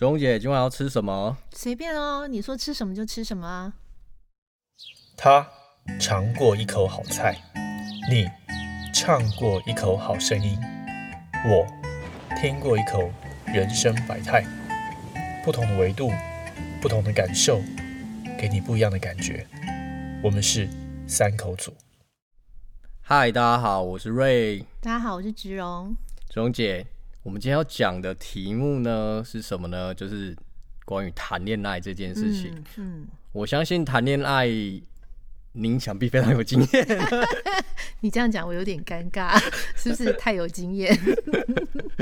子荣姐今晚要吃什么？随便哦，你说吃什么就吃什么啊。他尝过一口好菜，你唱过一口好声音，我听过一口人生百态。不同的维度，不同的感受，给你不一样的感觉。我们是三口组。嗨，大家好，我是瑞。大家好，我是植荣。植荣姐，我们今天要讲的题目呢是什么呢？就是关于谈恋爱这件事情。嗯，我相信谈恋爱，您想必非常有经验。你这样讲我有点尴尬，是不是太有经验？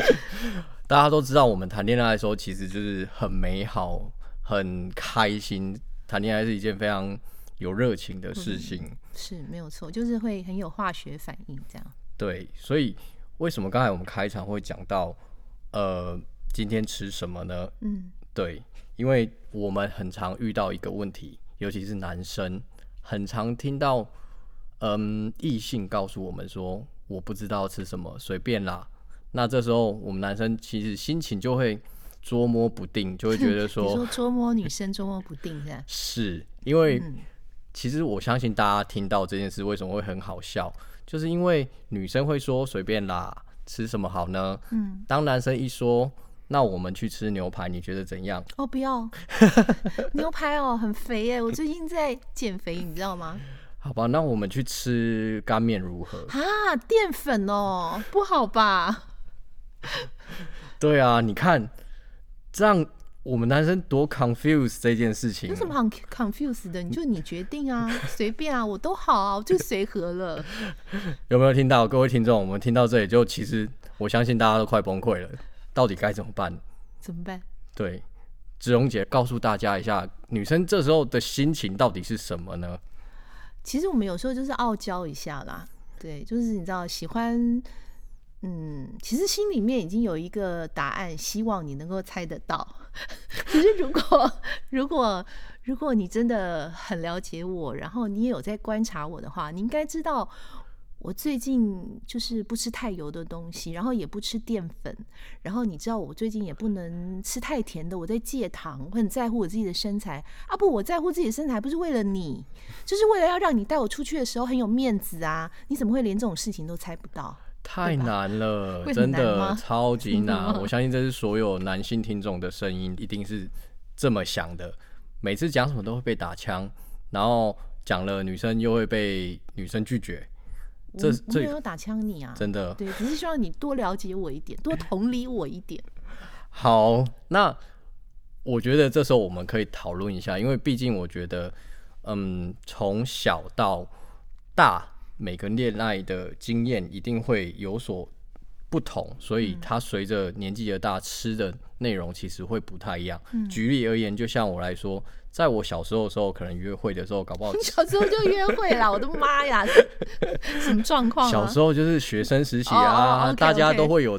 大家都知道，我们谈恋爱的时候其实就是很美好、很开心。谈恋爱是一件非常有热情的事情，是没有错，就是会很有化学反应这样。对，所以为什么刚才我们开场会讲到，呃，今天吃什么呢？嗯，对，因为我们很常遇到一个问题，尤其是男生，很常听到，嗯，异性告诉我们说，我不知道吃什么，随便啦。那这时候，我们男生其实心情就会捉摸不定，就会觉得说，你说捉摸女生捉摸不定？是因为其实我相信大家听到这件事为什么会很好笑，就是因为女生会说随便啦，吃什么好呢？嗯，当男生一说，那我们去吃牛排，你觉得怎样？哦，不要 牛排哦，很肥耶，我最近在减肥，你知道吗？好吧，那我们去吃干面如何？啊，淀粉哦，不好吧？对啊，你看，这样我们男生多 confuse 这件事情。有什么好 confuse 的？你就你决定啊，随便啊，我都好啊，我就随和了。有没有听到各位听众？我们听到这里，就其实我相信大家都快崩溃了。到底该怎么办？怎么办？对，子荣姐告诉大家一下，女生这时候的心情到底是什么呢？其实我们有时候就是傲娇一下啦，对，就是你知道喜欢。嗯，其实心里面已经有一个答案，希望你能够猜得到。可是如果如果如果你真的很了解我，然后你也有在观察我的话，你应该知道我最近就是不吃太油的东西，然后也不吃淀粉，然后你知道我最近也不能吃太甜的，我在戒糖，我很在乎我自己的身材啊！不，我在乎自己的身材不是为了你，就是为了要让你带我出去的时候很有面子啊！你怎么会连这种事情都猜不到？太难了，真的超级难。我相信这是所有男性听众的声音，一定是这么想的。每次讲什么都会被打枪，然后讲了女生又会被女生拒绝。这这没有打枪你啊，真的。对，只是希望你多了解我一点，多同理我一点。好，那我觉得这时候我们可以讨论一下，因为毕竟我觉得，嗯，从小到大。每个恋爱的经验一定会有所不同，所以他随着年纪的大，吃的内容其实会不太一样。举例而言，就像我来说，在我小时候的时候，可能约会的时候，搞不好 小时候就约会啦！我的妈呀，什么状况？小时候就是学生时期啊，大家都会有。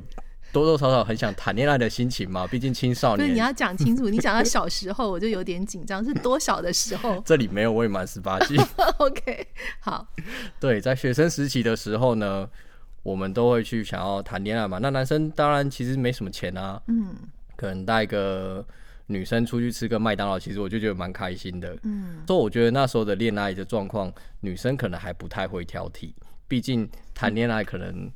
多多少少很想谈恋爱的心情嘛，毕竟青少年。不是你要讲清楚，你讲到小时候我就有点紧张，是多小的时候？这里没有未满十八岁。OK，好。对，在学生时期的时候呢，我们都会去想要谈恋爱嘛。那男生当然其实没什么钱啊，嗯，可能带个女生出去吃个麦当劳，其实我就觉得蛮开心的。嗯，所以我觉得那时候的恋爱的状况，女生可能还不太会挑剔，毕竟谈恋爱可能。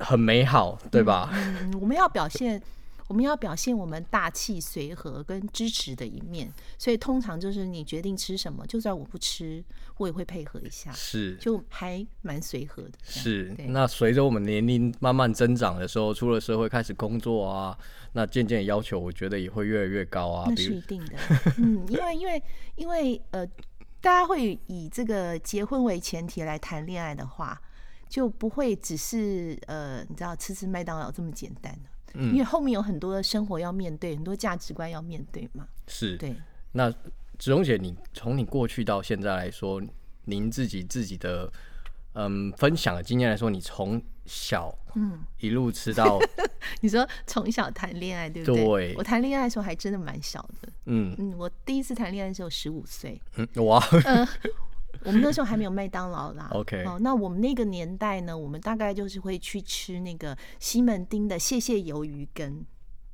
很美好，对吧？嗯，我们要表现，我们要表现我们大气、随和跟支持的一面。所以通常就是你决定吃什么，就算我不吃，我也会配合一下，是，就还蛮随和的。是，那随着我们年龄慢慢增长的时候，出了社会开始工作啊，那渐渐要求，我觉得也会越来越高啊。那是一定的，嗯，因为因为因为呃，大家会以这个结婚为前提来谈恋爱的话。就不会只是呃，你知道吃吃麦当劳这么简单嗯，因为后面有很多的生活要面对，很多价值观要面对嘛。是，对。那子荣姐，你从你过去到现在来说，您自己自己的嗯分享的经验来说，你从小嗯一路吃到，你说从小谈恋爱对不对？对。我谈恋爱的时候还真的蛮小的，嗯嗯，我第一次谈恋爱的时候十五岁，嗯哇。我们那时候还没有麦当劳啦。OK，哦，那我们那个年代呢，我们大概就是会去吃那个西门町的谢谢鱿鱼羹。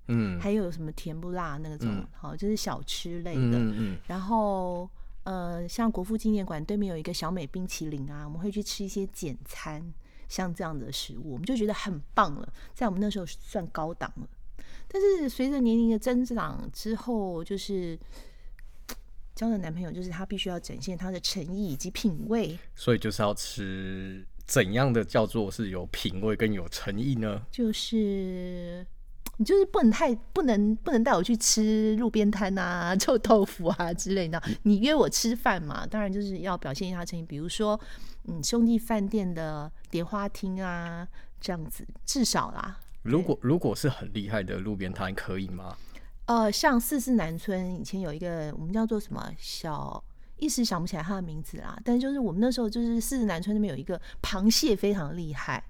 嗯还有什么甜不辣那种嗯，好、就是小吃类的。嗯嗯然后呃，像国父纪念馆对面有一个小美冰淇淋啊，我们会去吃一些简餐，像这样的食物，我们就觉得很棒了，在我们那时候算高档了。但是随着年龄的增长之后，就是交的男朋友，就是他必须要展现他的诚意以及品味，所以就是要吃怎样的叫做是有品味跟有诚意呢？就是。你就是不能太不能不能带我去吃路边摊啊、臭豆腐啊之类的。你约我吃饭嘛，当然就是要表现一下诚意，比如说，嗯，兄弟饭店的蝶花厅啊，这样子，至少啦。如果如果是很厉害的路边摊，可以吗？呃，像四四南村以前有一个我们叫做什么小，一时想不起来它的名字啦。但就是我们那时候就是四四南村那边有一个螃蟹非常厉害，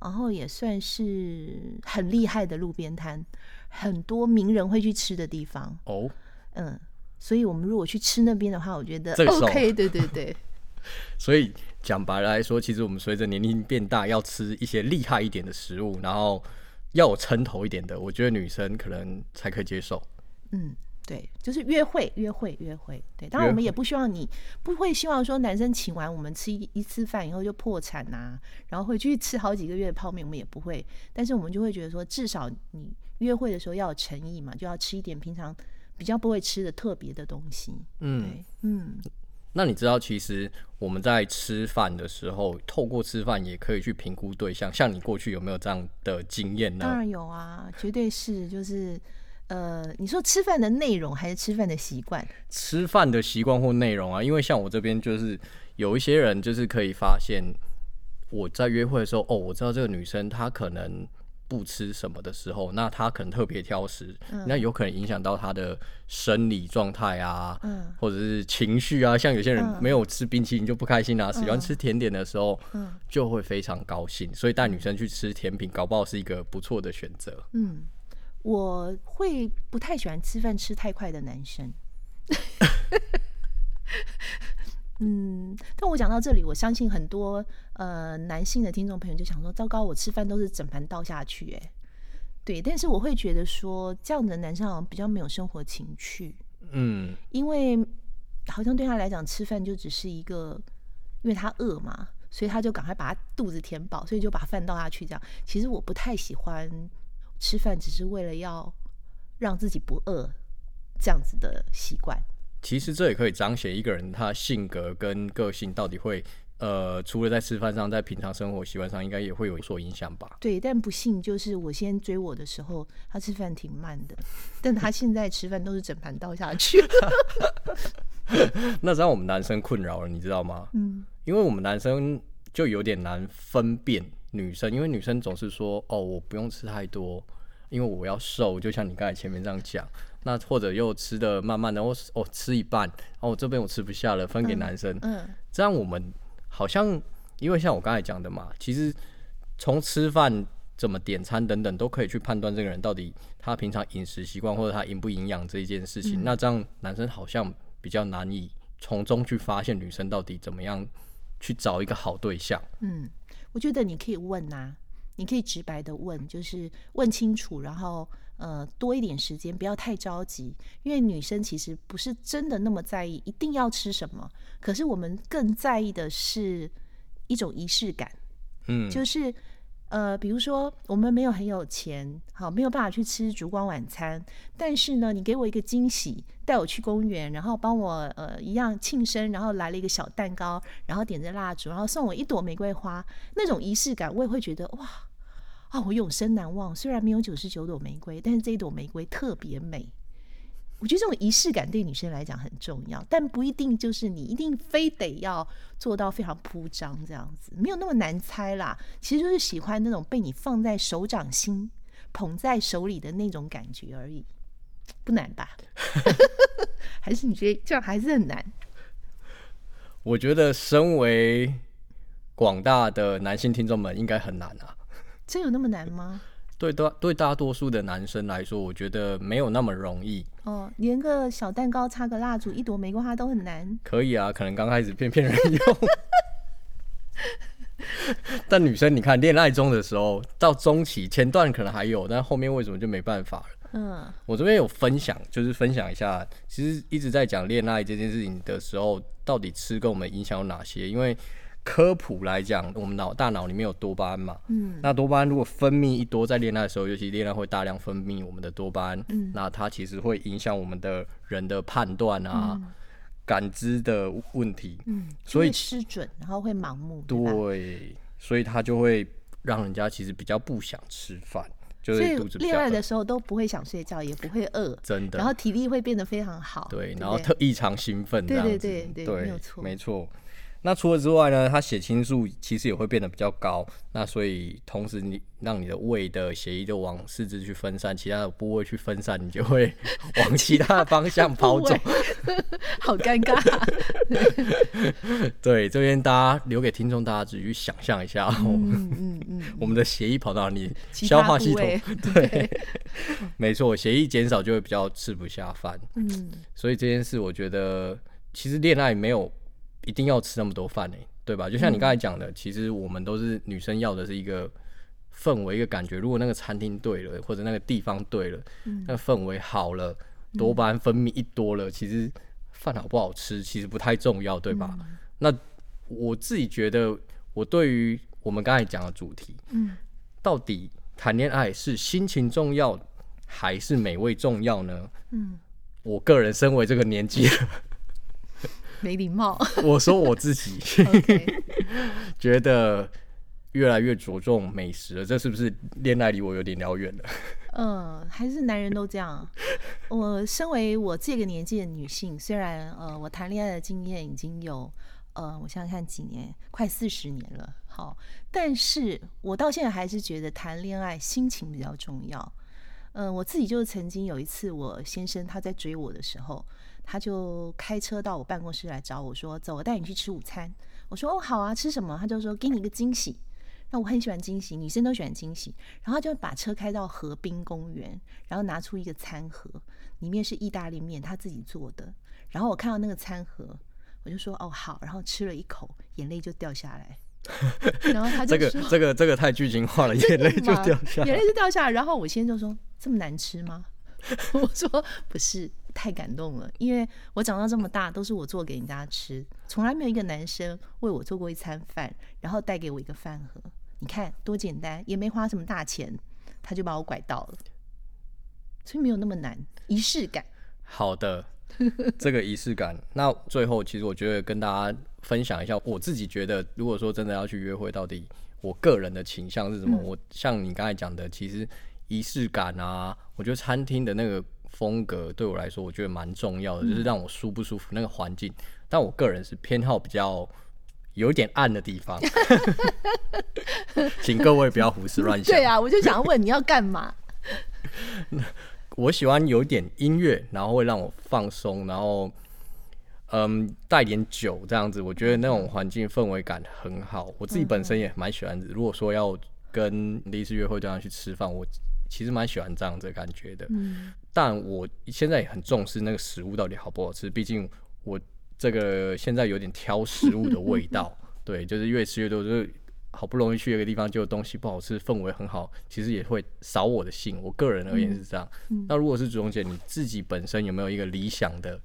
然后也算是很厉害的路边摊，很多名人会去吃的地方。哦，嗯，所以我们如果去吃那边的话，我觉得 OK，对对对，所以讲白了来说，其实我们随着年龄变大，要吃一些厉害一点的食物，然后要有撑头一点的，我觉得女生可能才可以接受。嗯，对，就是约会，约会，约会。对，当然我们也不希望你不会希望说男生请完我们吃一一次饭以后就破产呐、然后回去吃好几个月的泡面，我们也不会。但是我们就会觉得说，至少你约会的时候要有诚意嘛，就要吃一点平常比较不会吃的特别的东西。嗯，嗯，那你知道，其实我们在吃饭的时候，透过吃饭也可以去评估对象。像你过去有没有这样的经验呢？当然有啊，绝对是，就是呃，你说吃饭的内容还是吃饭的习惯？吃饭的习惯或内容啊，因为像我这边就是有一些人就是可以发现我在约会的时候，哦，我知道这个女生她可能不吃什么的时候，那他可能特别挑食，那有可能影响到他的生理状态啊，嗯或者是情绪啊。像有些人嗯没有吃冰淇淋就不开心啊，喜欢吃甜点的时候嗯就会非常高兴，所以带女生去吃甜品，搞不好是一个不错的选择。嗯，我会不太喜欢吃饭吃太快的男生。嗯，但我讲到这里，我相信很多呃男性的听众朋友就想说，糟糕，我吃饭都是整盘倒下去，哎，对，但是我会觉得说，这样的男生好像比较没有生活情趣，嗯，因为好像对他来讲，吃饭就只是一个，因为他饿嘛，所以他就赶快把他肚子填饱，所以就把饭倒下去。这样，其实我不太喜欢吃饭只是为了要让自己不饿这样子的习惯。其实这也可以彰显一个人他性格跟个性到底会，呃，除了在吃饭上，在平常生活习惯上，应该也会有所影响吧。对，但不幸就是我先追我的时候，他吃饭挺慢的，但他现在吃饭都是整盘倒下去。那让我们男生困扰了，你知道吗？嗯因为我们男生就有点难分辨女生，因为女生总是说，哦，我不用吃太多，因为我要瘦，就像你刚才前面这样讲。那或者又吃的慢慢的，我哦吃一半，哦我这边我吃不下了，分给男生。嗯这样我们好像，因为像我刚才讲的嘛，其实从吃饭、怎么点餐等等，都可以去判断这个人到底他平常饮食习惯或者他营不营养这一件事情。那这样男生好像比较难以从中去发现女生到底怎么样去找一个好对象。嗯，我觉得你可以问呐、你可以直白的问，就是问清楚，然后呃多一点时间，不要太着急，因为女生其实不是真的那么在意一定要吃什么，可是我们更在意的是一种仪式感，嗯，就是。呃，比如说我们没有很有钱，好没有办法去吃烛光晚餐，但是呢，你给我一个惊喜，带我去公园，然后帮我呃一样庆生，然后来了一个小蛋糕，然后点着蜡烛，然后送我一朵玫瑰花，那种仪式感，我也会觉得哇啊，我永生难忘。虽然没有九十九朵玫瑰，但是这一朵玫瑰特别美。我觉得这种仪式感对女生来讲很重要，但不一定就是你一定非得要做到非常铺张这样子，没有那么难猜啦。其实就是喜欢那种被你放在手掌心、捧在手里的那种感觉而已，不难吧？还是你觉得这样还是很难？我觉得身为广大的男性听众们应该很难啊。真有那么难吗？对大对大多数的男生来说，我觉得没有那么容易。哦，连个小蛋糕、插个蜡烛、一朵玫瑰花都很难。可以啊，可能刚开始骗骗人用。但女生，你看恋爱中的时候，到中期前段可能还有，但后面为什么就没办法了？嗯我这边有分享，就是分享一下，其实一直在讲恋爱这件事情的时候，到底吃跟我们影响有哪些？因为科普来讲，我们脑大脑里面有多巴胺嘛，嗯。那多巴胺如果分泌一多，在恋爱的时候，尤其恋爱会大量分泌我们的多巴胺，嗯。那它其实会影响我们的人的判断啊、感知的问题，嗯，所以失准，然后会盲目，对？对，所以它就会让人家其实比较不想吃饭，就是恋爱的时候都不会想睡觉，也不会饿，真的，然后体力会变得非常好。对，不然后特异常兴奋这对对对对没有错。没错。那除了之外呢，它血清素其实也会变得比较高，那所以同时你让你的胃的血液就往四肢去分散，其他的部位去分散，你就会 往其他的方向跑走。好尴尬。对，这边大家留给听众，大家自己去想象一下、哦，嗯嗯嗯，我们的血液跑到你其消化系统对，没错，血液减少就会比较吃不下饭。嗯所以这件事，我觉得其实恋爱没有一定要吃那么多饭诶，对吧？就像你刚才讲的，其实我们都是女生要的是一个氛围、一个感觉。如果那个餐厅对了，或者那个地方对了，那个氛围好了，多巴胺分泌一多了，其实饭好不好吃其实不太重要，对吧？那我自己觉得，我对于我们刚才讲的主题，嗯，到底谈恋爱是心情重要还是美味重要呢？嗯，我个人身为这个年纪，没礼貌。我说我自己 觉得越来越着重美食了，这是不是恋爱离我有点遥远了？嗯，还是男人都这样。我身为我这个年纪的女性，虽然呃我谈恋爱的经验已经有呃我想想看几年，快四十年了，好，但是我到现在还是觉得谈恋爱心情比较重要。嗯、我自己就曾经有一次，我先生他在追我的时候，他就开车到我办公室来找我说：“走，我带你去吃午餐。”我说：“哦，好啊，吃什么？”他就说：“给你一个惊喜。”那我很喜欢惊喜，女生都喜欢惊喜。然后他就把车开到河滨公园，然后拿出一个餐盒，里面是意大利面，他自己做的。然后我看到那个餐盒，我就说：“哦，好。”然后吃了一口，眼泪就掉下来。然后他就这个这个这个太剧情化了，眼泪就掉下来眼泪。就 掉下来。然后我先生就说：“这么难吃吗？”我说：“不是，太感动了，因为我长到这么大都是我做给人家吃，从来没有一个男生为我做过一餐饭，然后带给我一个饭盒。你看多简单，也没花什么大钱，他就把我拐到了，所以没有那么难，仪式感。好的，这个仪式感。那最后，其实我觉得跟大家分享一下，我自己觉得，如果说真的要去约会，到底我个人的倾向是什么？嗯我像你刚才讲的，其实仪式感啊，我觉得餐厅的那个风格对我来说，我觉得蛮重要的，就是让我舒不舒服那个环境。但我个人是偏好比较有一点暗的地方，请各位不要胡思乱想。对啊，我就想问你要干嘛？我喜欢有点音乐，然后会让我放松，然后嗯带点酒这样子，我觉得那种环境氛围感很好。我自己本身也蛮喜欢，如果说要跟第一次约会这样去吃饭，我其实蛮喜欢这样子的感觉的。嗯但我现在也很重视那个食物到底好不好吃，毕竟我这个现在有点挑食物的味道，对，就是越吃越多，就是好不容易去一个地方，结果东西不好吃，氛围很好，其实也会扫我的兴。我个人而言是这样。那如果是朱荣姐，你自己本身有没有一个理想的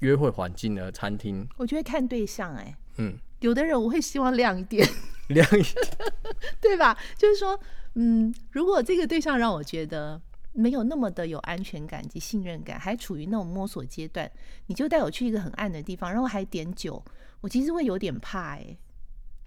约会环境呢？餐厅，我觉得看对象哎、嗯，有的人我会希望亮一点，亮一 对吧？就是说，嗯，如果这个对象让我觉得没有那么的有安全感及信任感，还处于那种摸索阶段，你就带我去一个很暗的地方，然后还点酒，我其实会有点怕哎、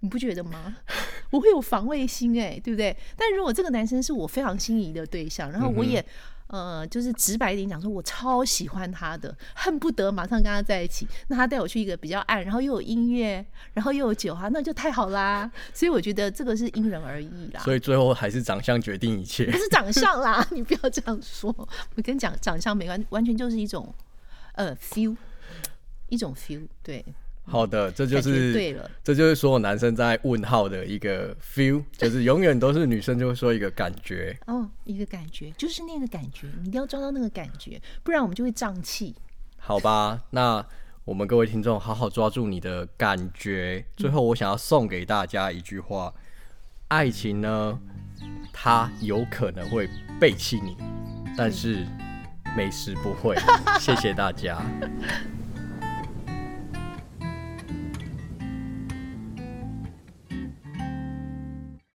你不觉得吗？我会有防卫心哎、对不对？但如果这个男生是我非常心仪的对象，然后我也、呃，就是直白一点讲，说我超喜欢他的，恨不得马上跟他在一起。那他带我去一个比较暗，然后又有音乐，然后又有酒啊，那就太好啦。所以我觉得这个是因人而异啦。所以最后还是长相决定一切不。是长相啦，你不要这样说。我跟你讲长相没关，完全就是一种呃 feel，一种 feel，对，好的，这就是对了。这就是所有男生在问号的一个 feel，就是永远都是女生就会说一个感觉。哦，一个感觉，就是那个感觉，你一定要抓到那个感觉，不然我们就会胀气。好吧，那我们各位听众好好抓住你的感觉。最后，我想要送给大家一句话：爱情呢，它有可能会背弃你，但是美食不会。谢谢大家。